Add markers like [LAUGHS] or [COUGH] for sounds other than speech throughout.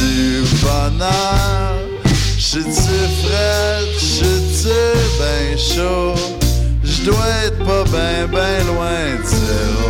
du bonheur. J'suis-tu frais, j'suis-tu ben chaud. J'dois être pas ben ben loin de zéro.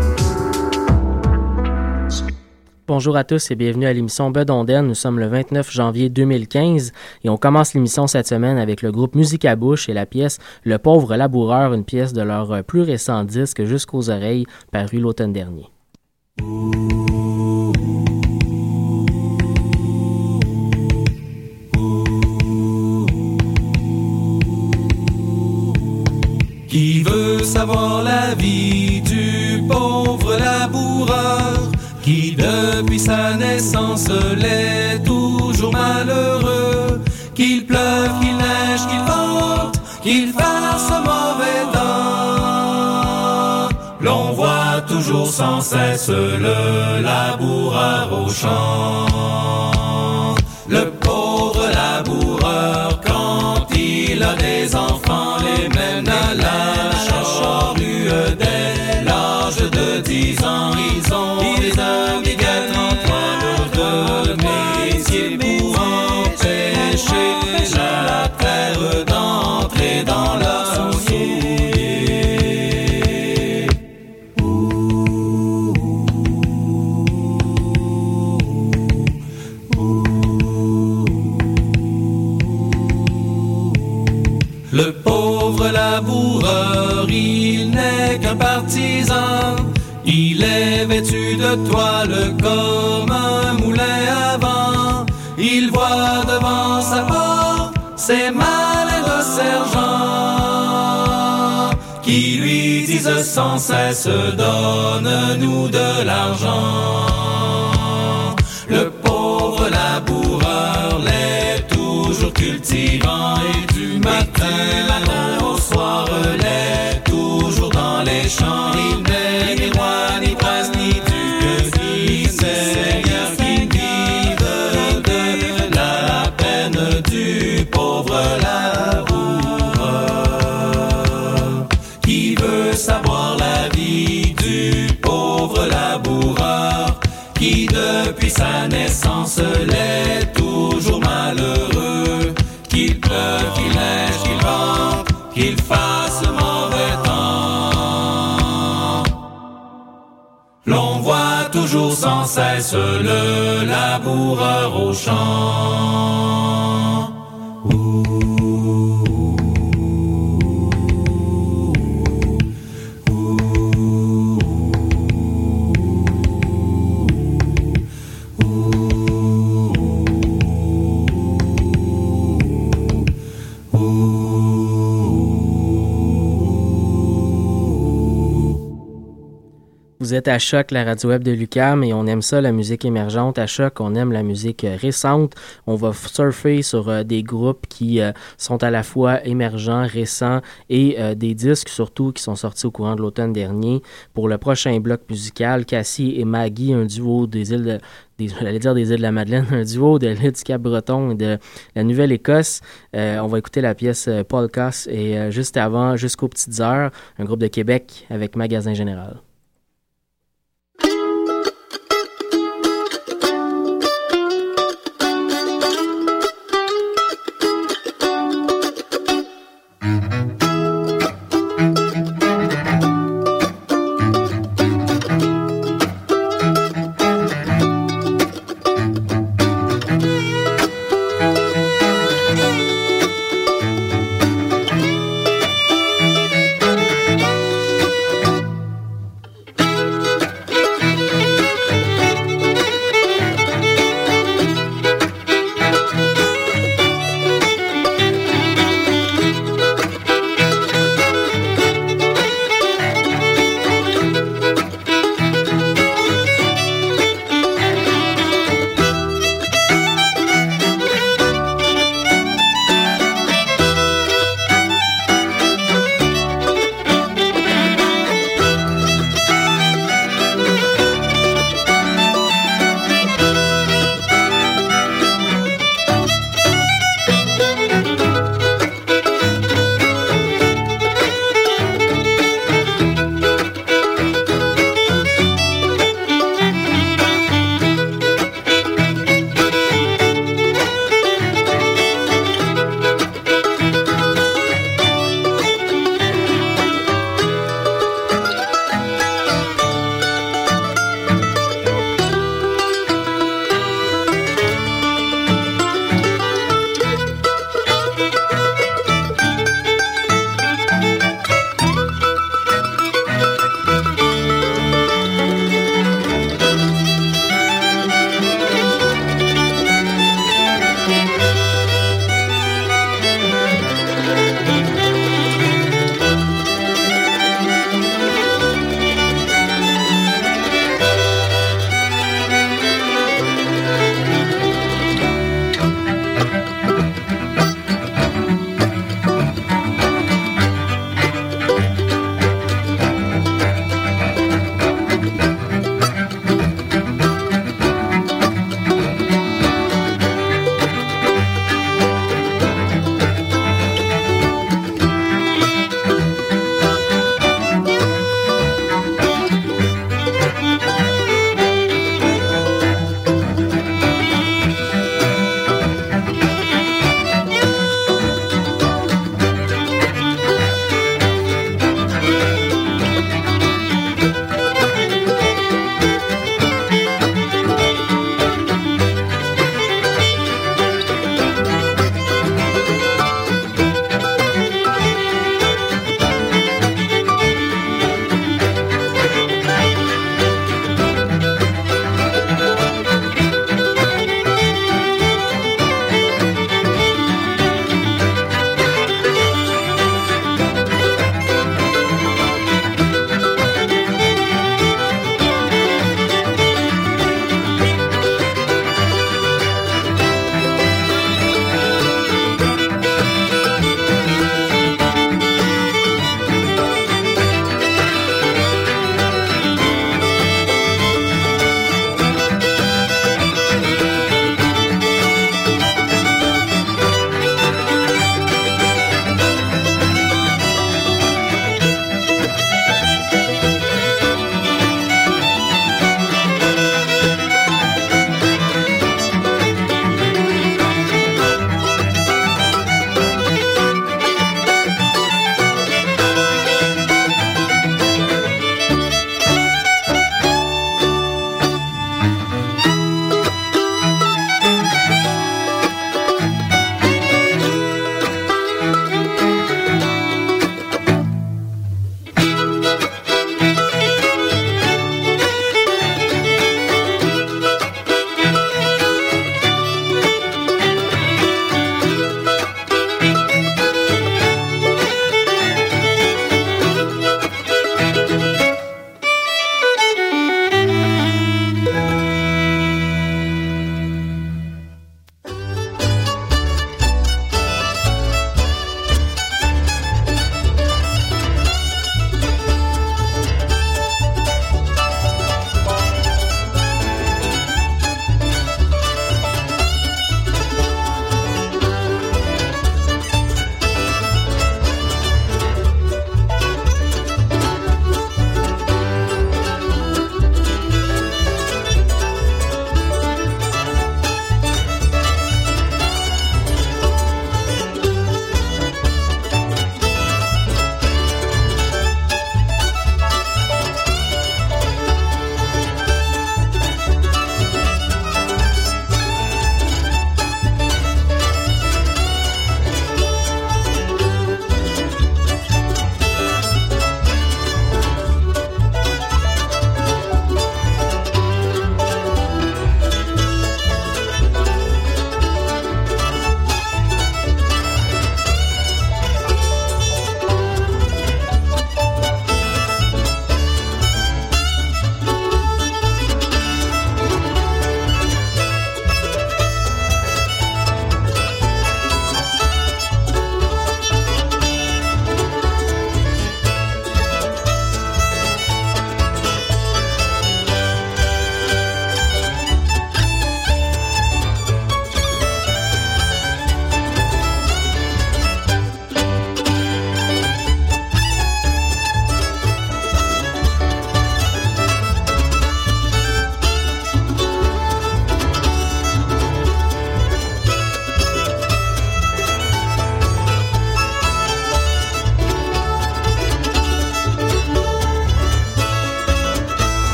Bonjour à tous et bienvenue à l'émission Bedonden. Nous sommes le 29 janvier 2015 et on commence l'émission cette semaine avec le groupe Musique à bouche et la pièce Le pauvre laboureur, une pièce de leur plus récent disque Jusqu'aux oreilles, paru l'automne dernier. Qui veut savoir la vie du pauvre laboureur? Qui depuis sa naissance l'est toujours malheureux, qu'il pleuve, qu'il neige, qu'il vente, qu'il fasse mauvais temps. L'on voit toujours sans cesse le laboureur au champ. Le pauvre laboureur, quand il a des enfants, les mène à la charrue dès l'âge de dix ans. Ont des de toile comme un moulin à vent. Il voit devant sa porte ses malins de sergent qui lui disent sans cesse donne-nous de l'argent. Sa naissance l'est toujours malheureux, qu'il pleuve, qu'il neige, qu'il vente, qu'il fasse mauvais temps. L'on voit toujours sans cesse le laboureur au champ. Vous êtes à Choc, la radio web de Lucam, et on aime ça, la musique émergente. À Choc, on aime la musique euh, récente. On va surfer sur euh, des groupes qui euh, sont à la fois émergents, récents, et des disques surtout qui sont sortis au courant de l'automne dernier. Pour le prochain bloc musical, Cassie et Maggie, un duo des îles de, j'allais des îles de la Madeleine, [LAUGHS] un duo de l'île du Cap-Breton et de la Nouvelle-Écosse. On va écouter la pièce Paul Coss et juste avant, jusqu'aux petites heures, un groupe de Québec avec Magasin Général.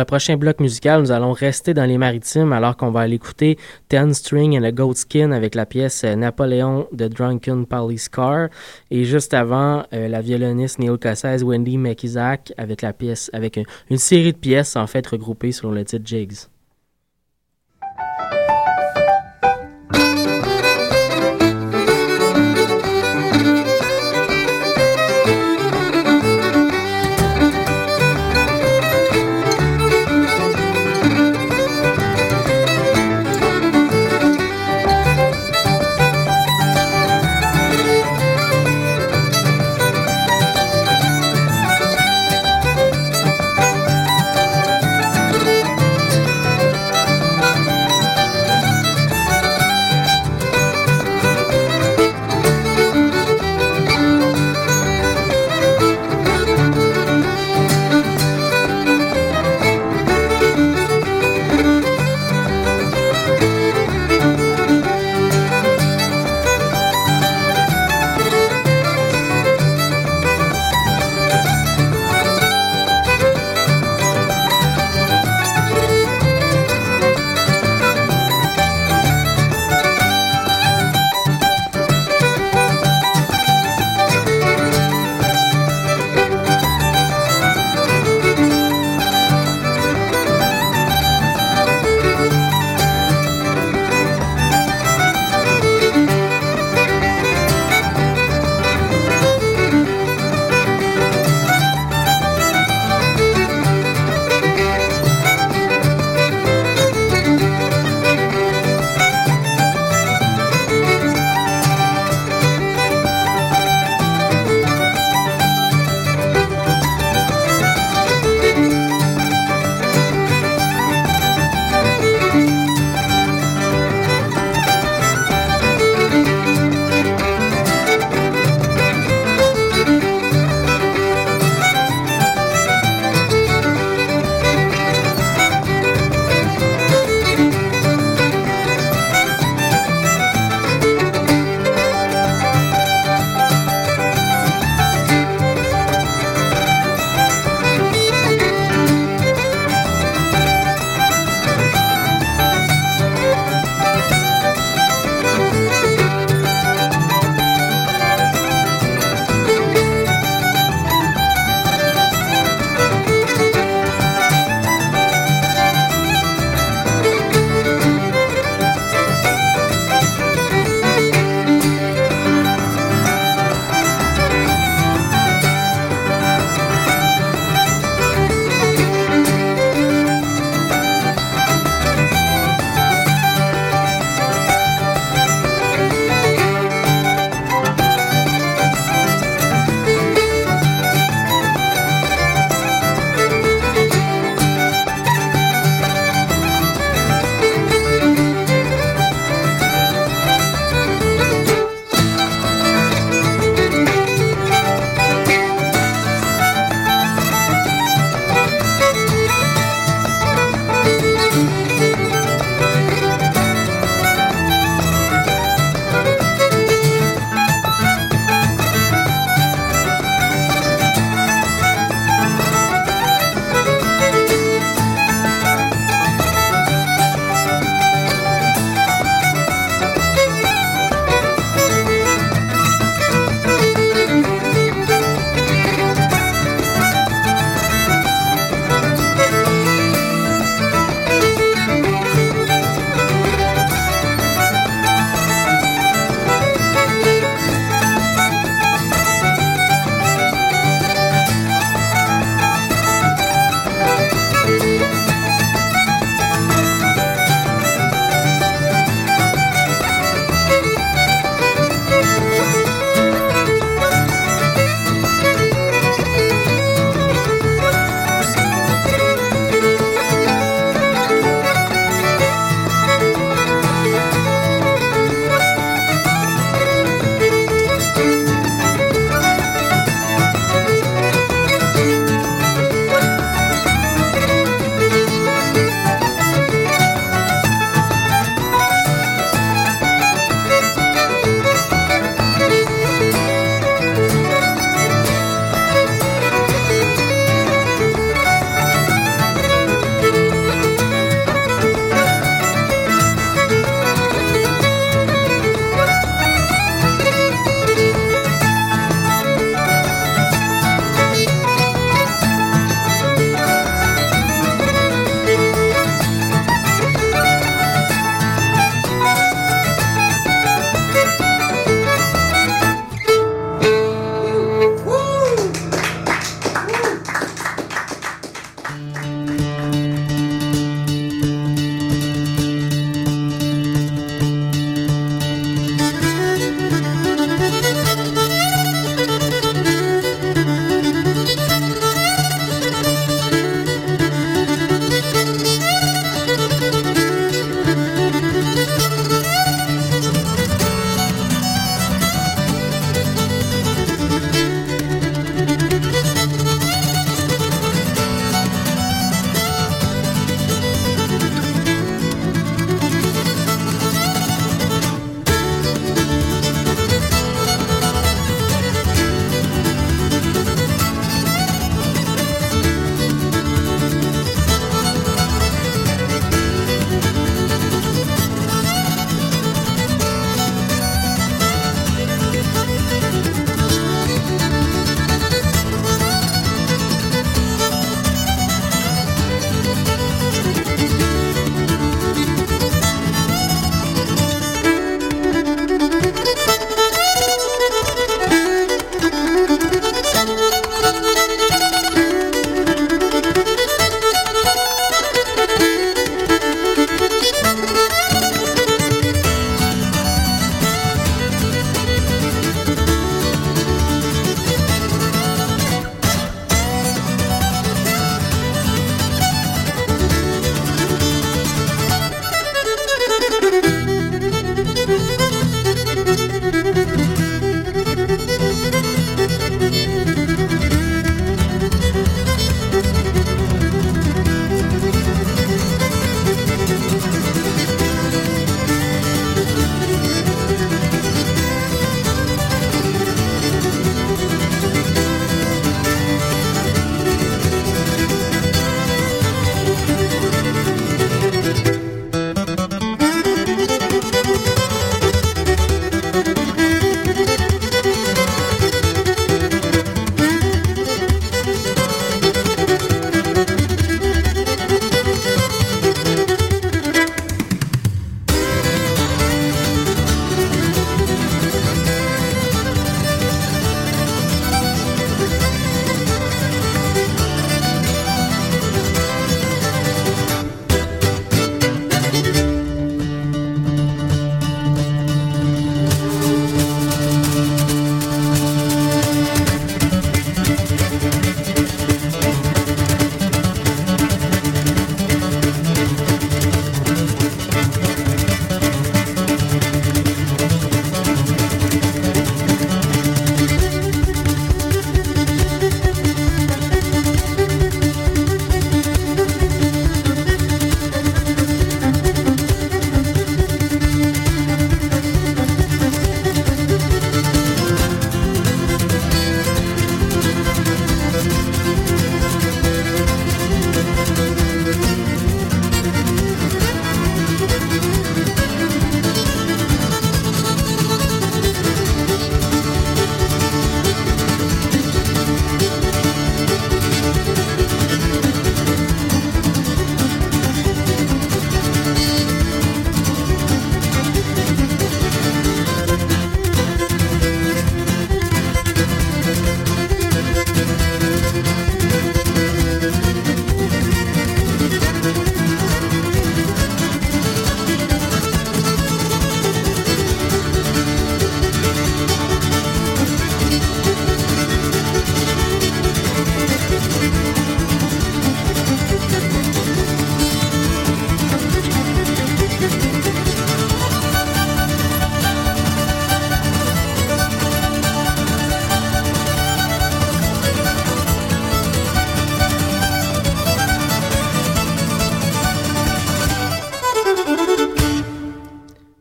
Le prochain bloc musical, nous allons rester dans les maritimes alors qu'on va aller écouter Ten String and a Goat avec la pièce euh, Napoléon de Drunken Police Car. Et juste avant, euh, la violoniste Cassez, Wendy McIsaac avec la pièce, avec une série de pièces en fait regroupées sur le titre Jigs.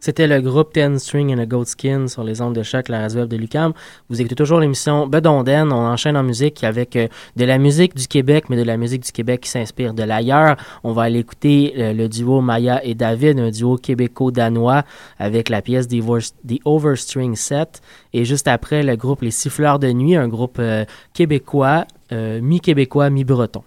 C'était le groupe Ten String and a Goat Skin sur les ondes de choc, la radio de Lucam. Vous écoutez toujours l'émission Bedonden. On enchaîne en musique avec euh, de la musique du Québec, mais de la musique du Québec qui s'inspire de l'ailleurs. On va aller écouter euh, le duo Maya et David, un duo québéco-danois avec la pièce The, Overstring Set. Et juste après, le groupe Les Siffleurs de Nuit, un groupe euh, québécois, mi-québécois, mi-breton.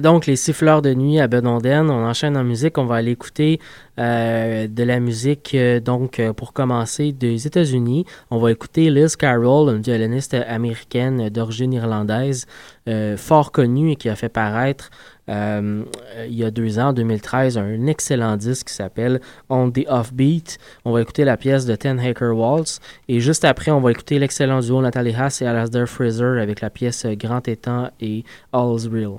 Donc les siffleurs de nuit à Bedonden. On enchaîne en musique. On va aller écouter euh, de la musique, euh, donc euh, pour commencer, des États-Unis. On va écouter Liz Carroll, une violoniste américaine d'origine irlandaise, fort connue et qui a fait paraître il y a deux ans, en 2013, un excellent disque qui s'appelle On the Offbeat. On va écouter la pièce de Ten Acre Waltz. Et juste après, on va écouter l'excellent duo Nathalie Haas et Alasdair Fraser avec la pièce Grand Étang et All's Real.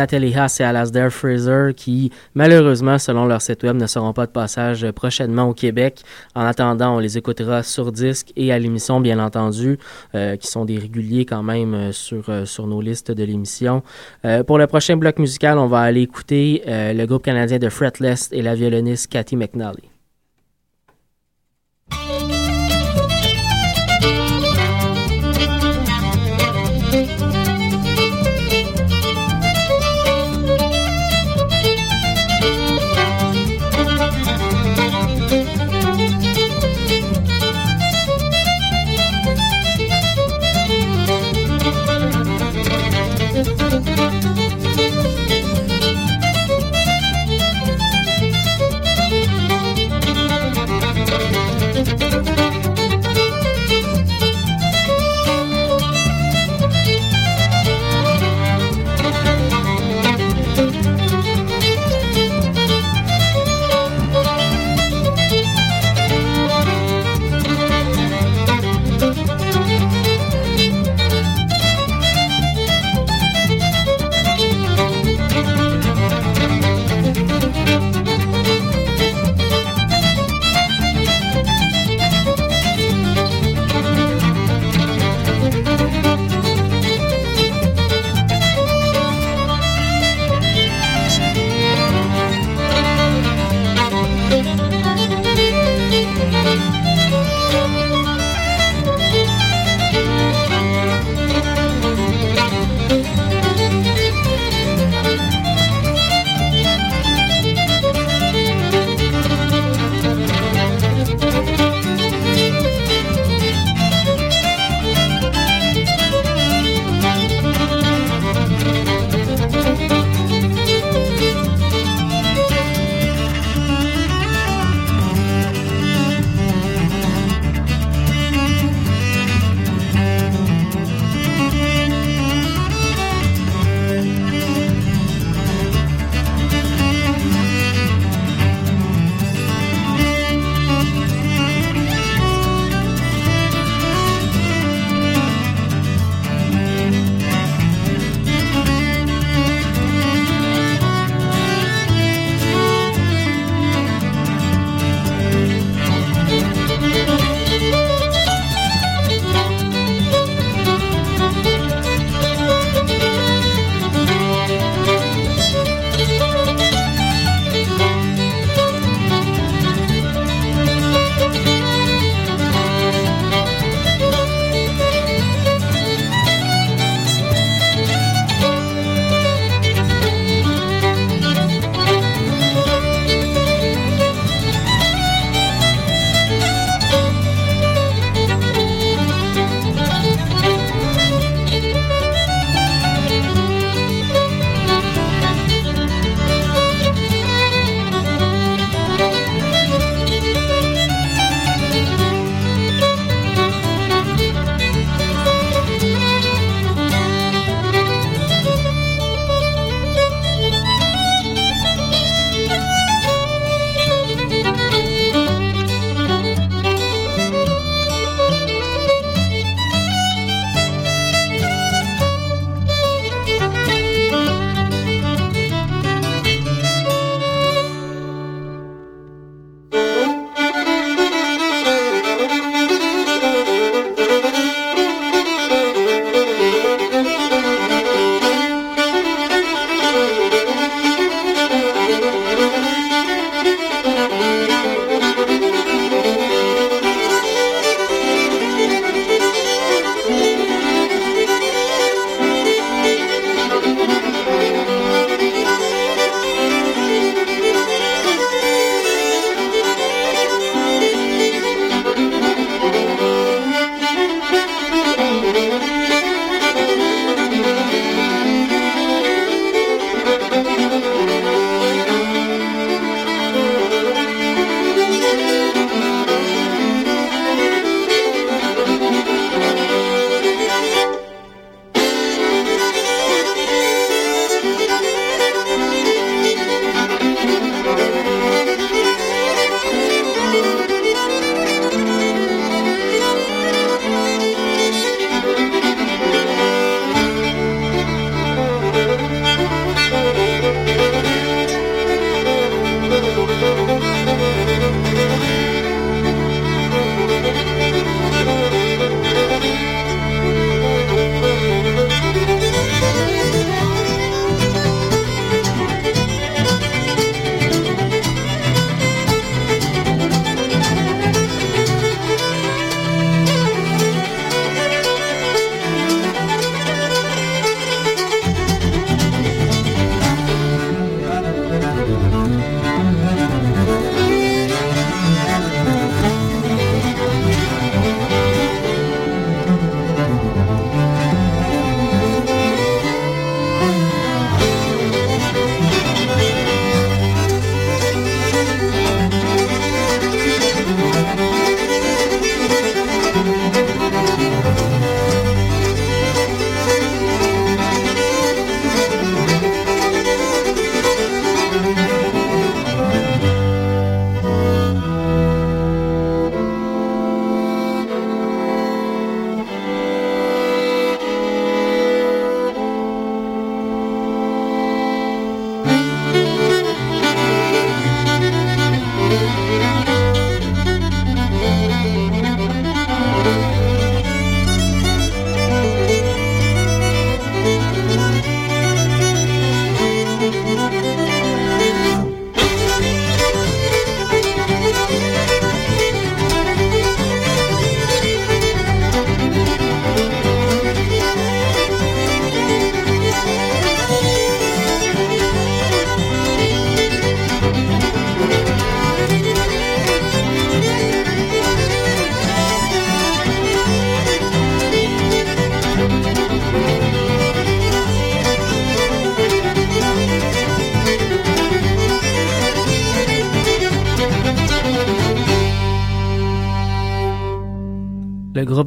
Nathalie Haas et Alasdair Fraser qui, malheureusement, selon leur site web, ne seront pas de passage prochainement au Québec. En attendant, on les écoutera sur disque et à l'émission, bien entendu, euh, qui sont des réguliers quand même euh, sur, euh, sur nos listes de l'émission. pour le prochain bloc musical, on va aller écouter le groupe canadien de Fretless et la violoniste Cathy McNally.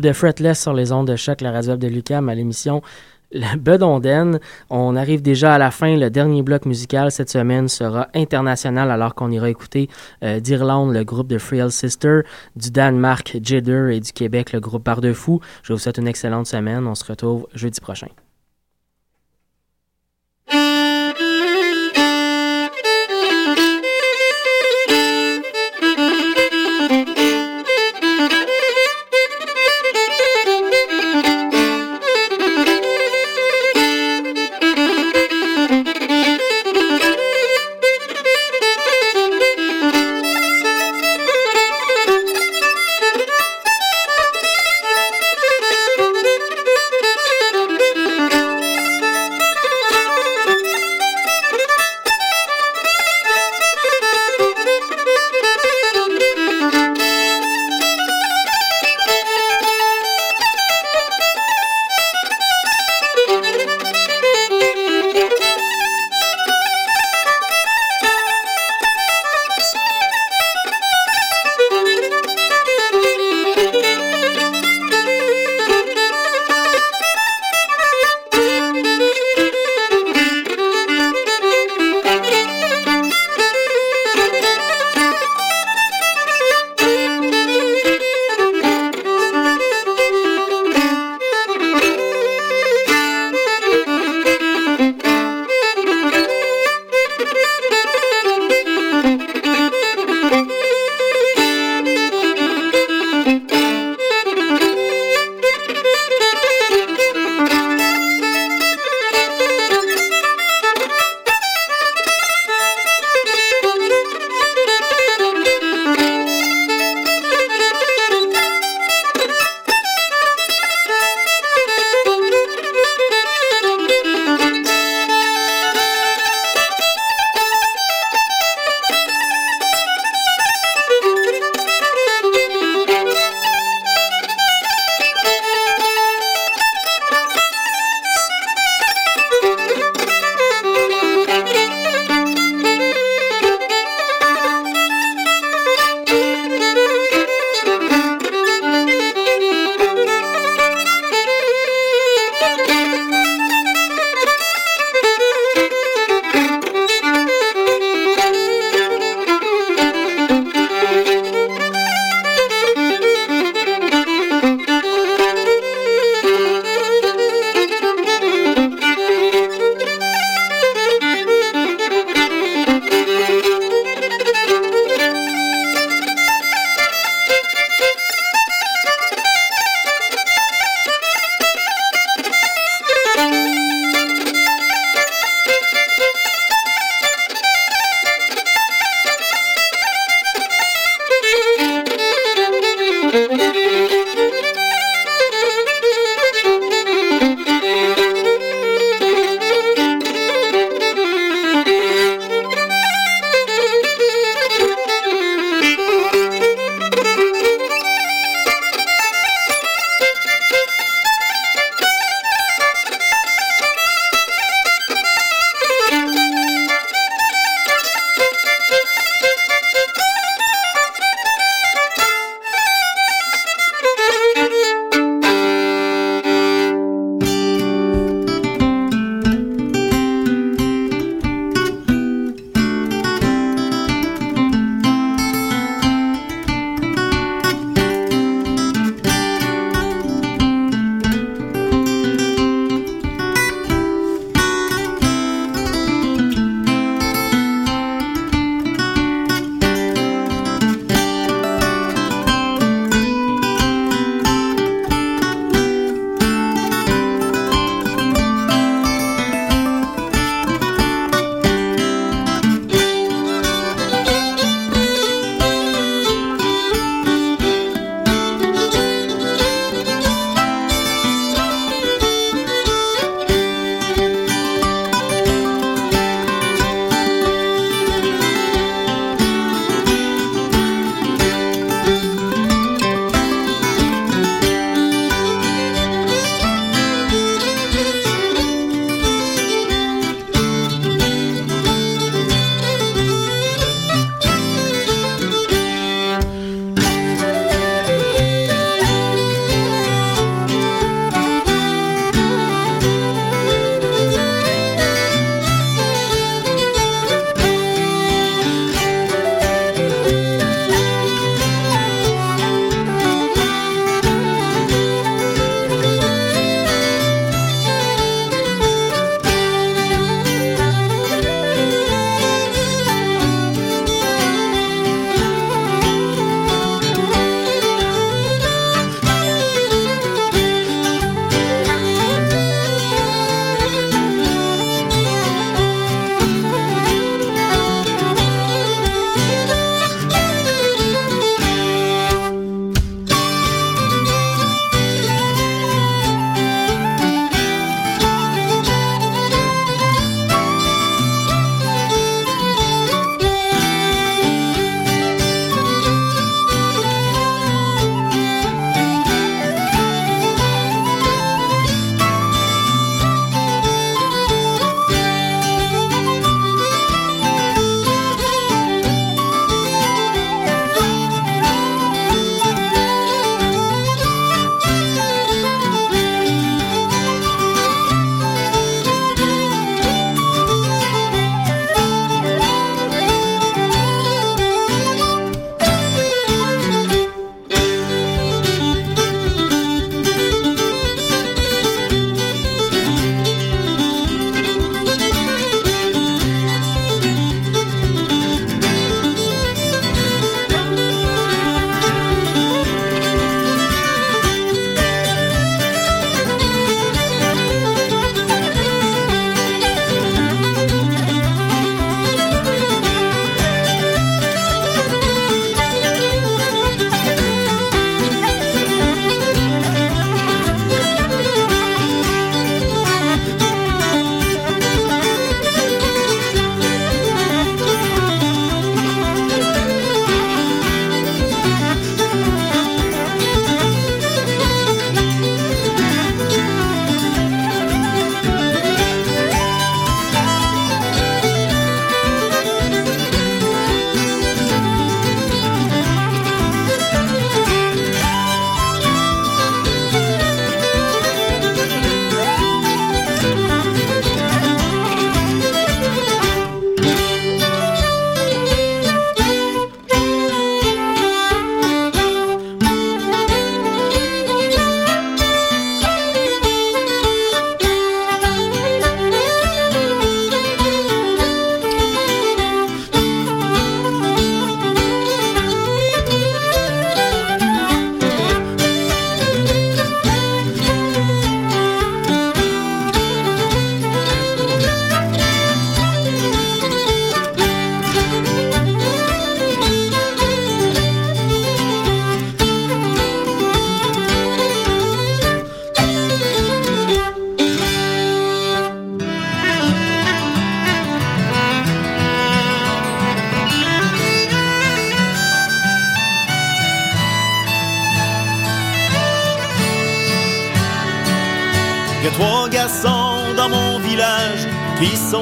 De Fretless sur les ondes de choc, la radio de Lucam à l'émission la Bedonden. On arrive déjà à la fin. Le dernier bloc musical cette semaine sera international alors qu'on ira écouter euh, d'Irlande le groupe de Frail Sister, du Danemark Jidder et du Québec le groupe Par de Fou. Je vous souhaite une excellente semaine. On se retrouve jeudi prochain.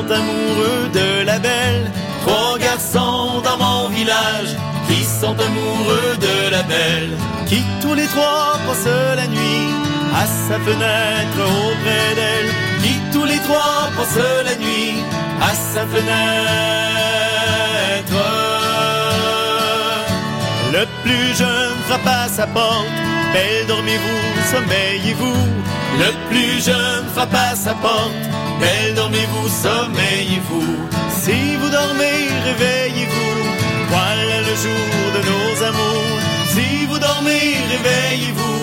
Amoureux de la belle. Trois garçons dans mon village qui sont amoureux de la belle. Qui tous les trois passent la nuit à sa fenêtre auprès d'elle. Qui tous les trois passent la nuit à sa fenêtre. Le plus jeune frappe à sa porte. Belle, dormez-vous, sommeillez-vous. Le plus jeune frappe à sa porte. Belle, dormez-vous, sommeillez-vous. Si vous dormez, réveillez-vous. Voilà le jour de nos amours. Si vous dormez, réveillez-vous.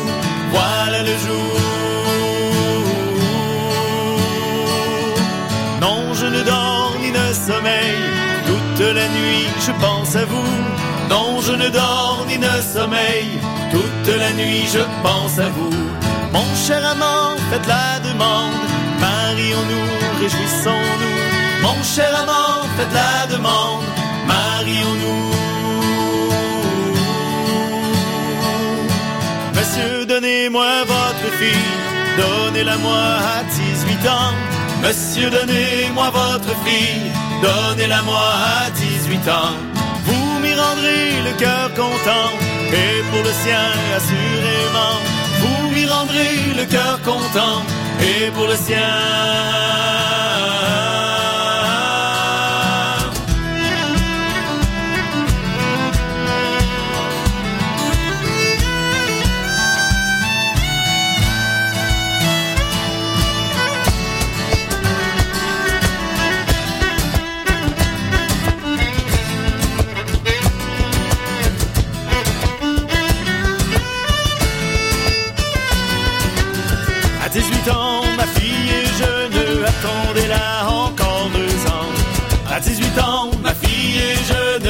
Voilà le jour. Non, je ne dors ni ne sommeille. Toute la nuit, je pense à vous. Non, je ne dors ni ne sommeille. Toute la nuit, je pense à vous. Mon cher amant, faites la demande. Marions-nous, réjouissons-nous. Mon cher amant, faites la demande. Marions-nous. Monsieur, donnez-moi votre fille. Donnez-la-moi à 18 ans. Monsieur, donnez-moi votre fille. Donnez-la-moi à 18 ans. Vous m'y rendrez le cœur content. Et pour le sien, assurément. Vous m'y rendrez le cœur content. Et pour À 18 ans, ma fille est jeune,